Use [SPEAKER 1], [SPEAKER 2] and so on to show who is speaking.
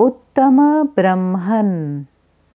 [SPEAKER 1] उत्तम ब्रह्मन्।